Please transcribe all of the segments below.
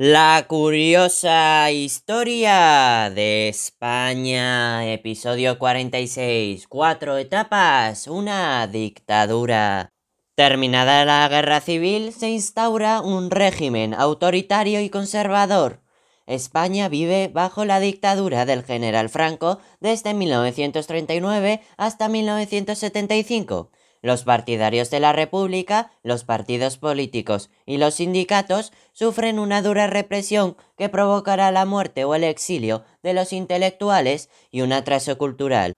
La curiosa historia de España, episodio 46, cuatro etapas, una dictadura. Terminada la guerra civil, se instaura un régimen autoritario y conservador. España vive bajo la dictadura del general Franco desde 1939 hasta 1975 los partidarios de la República, los partidos políticos y los sindicatos sufren una dura represión que provocará la muerte o el exilio de los intelectuales y un atraso cultural.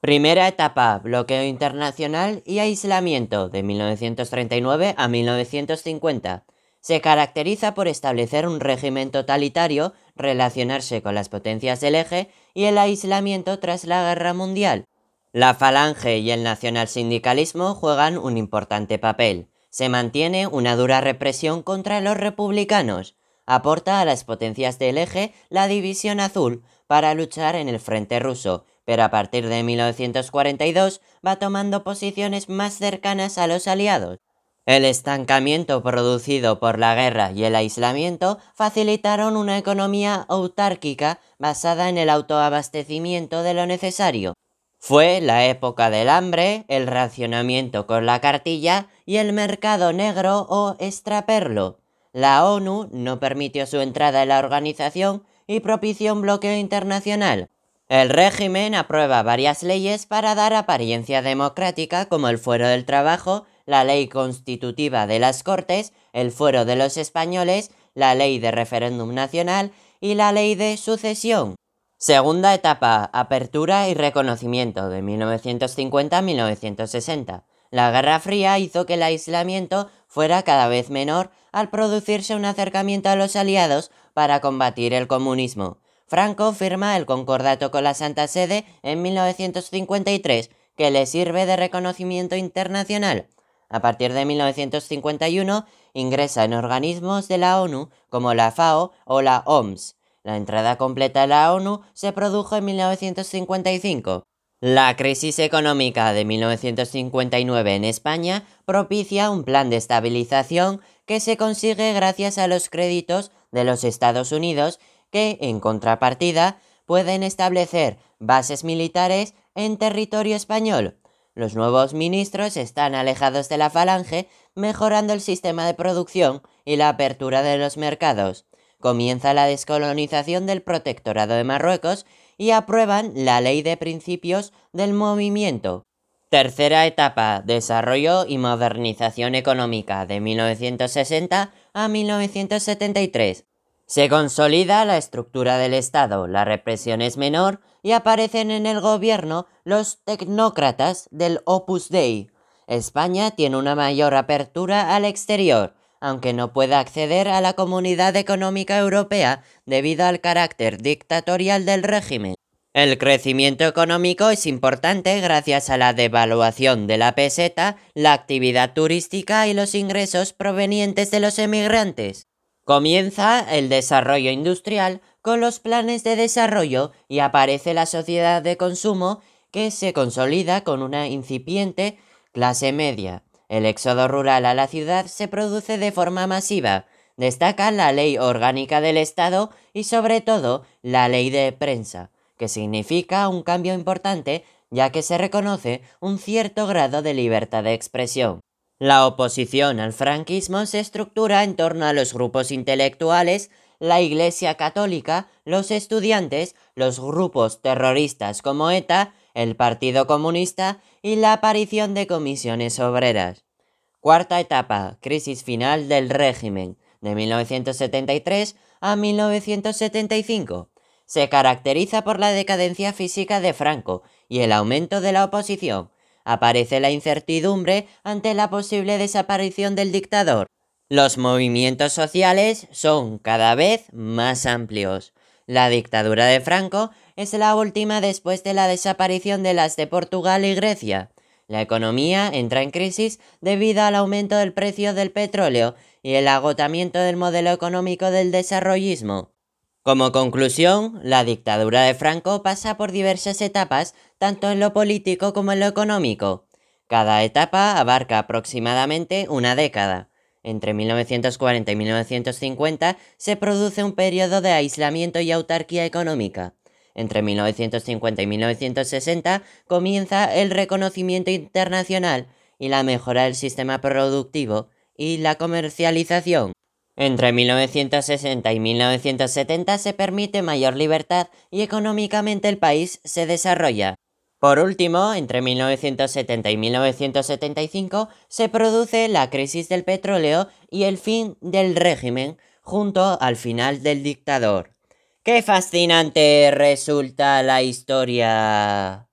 Primera etapa, bloqueo internacional y aislamiento de 1939 a 1950. Se caracteriza por establecer un régimen totalitario, relacionarse con las potencias del eje y el aislamiento tras la guerra mundial, la falange y el nacionalsindicalismo juegan un importante papel. Se mantiene una dura represión contra los republicanos. Aporta a las potencias del eje la División Azul para luchar en el frente ruso, pero a partir de 1942 va tomando posiciones más cercanas a los aliados. El estancamiento producido por la guerra y el aislamiento facilitaron una economía autárquica basada en el autoabastecimiento de lo necesario, fue la época del hambre, el racionamiento con la cartilla y el mercado negro o extraperlo. La ONU no permitió su entrada en la organización y propició un bloqueo internacional. El régimen aprueba varias leyes para dar apariencia democrática como el fuero del trabajo, la ley constitutiva de las Cortes, el fuero de los españoles, la ley de referéndum nacional y la ley de sucesión. Segunda etapa, apertura y reconocimiento de 1950 a 1960. La Guerra Fría hizo que el aislamiento fuera cada vez menor al producirse un acercamiento a los aliados para combatir el comunismo. Franco firma el concordato con la Santa Sede en 1953 que le sirve de reconocimiento internacional. A partir de 1951 ingresa en organismos de la ONU como la FAO o la OMS. La entrada completa a la ONU se produjo en 1955. La crisis económica de 1959 en España propicia un plan de estabilización que se consigue gracias a los créditos de los Estados Unidos que, en contrapartida, pueden establecer bases militares en territorio español. Los nuevos ministros están alejados de la falange, mejorando el sistema de producción y la apertura de los mercados comienza la descolonización del protectorado de Marruecos y aprueban la ley de principios del movimiento. Tercera etapa, desarrollo y modernización económica de 1960 a 1973. Se consolida la estructura del Estado, la represión es menor y aparecen en el gobierno los tecnócratas del Opus Dei. España tiene una mayor apertura al exterior, aunque no pueda acceder a la Comunidad Económica Europea debido al carácter dictatorial del régimen. El crecimiento económico es importante gracias a la devaluación de la peseta, la actividad turística y los ingresos provenientes de los emigrantes. Comienza el desarrollo industrial con los planes de desarrollo y aparece la sociedad de consumo que se consolida con una incipiente clase media. El éxodo rural a la ciudad se produce de forma masiva. Destaca la ley orgánica del Estado y sobre todo la ley de prensa, que significa un cambio importante ya que se reconoce un cierto grado de libertad de expresión. La oposición al franquismo se estructura en torno a los grupos intelectuales, la Iglesia Católica, los estudiantes, los grupos terroristas como ETA, el Partido Comunista y la aparición de comisiones obreras. Cuarta etapa, crisis final del régimen, de 1973 a 1975. Se caracteriza por la decadencia física de Franco y el aumento de la oposición. Aparece la incertidumbre ante la posible desaparición del dictador. Los movimientos sociales son cada vez más amplios. La dictadura de Franco es la última después de la desaparición de las de Portugal y Grecia. La economía entra en crisis debido al aumento del precio del petróleo y el agotamiento del modelo económico del desarrollismo. Como conclusión, la dictadura de Franco pasa por diversas etapas, tanto en lo político como en lo económico. Cada etapa abarca aproximadamente una década. Entre 1940 y 1950 se produce un periodo de aislamiento y autarquía económica. Entre 1950 y 1960 comienza el reconocimiento internacional y la mejora del sistema productivo y la comercialización. Entre 1960 y 1970 se permite mayor libertad y económicamente el país se desarrolla. Por último, entre 1970 y 1975 se produce la crisis del petróleo y el fin del régimen, junto al final del dictador. ¡Qué fascinante resulta la historia!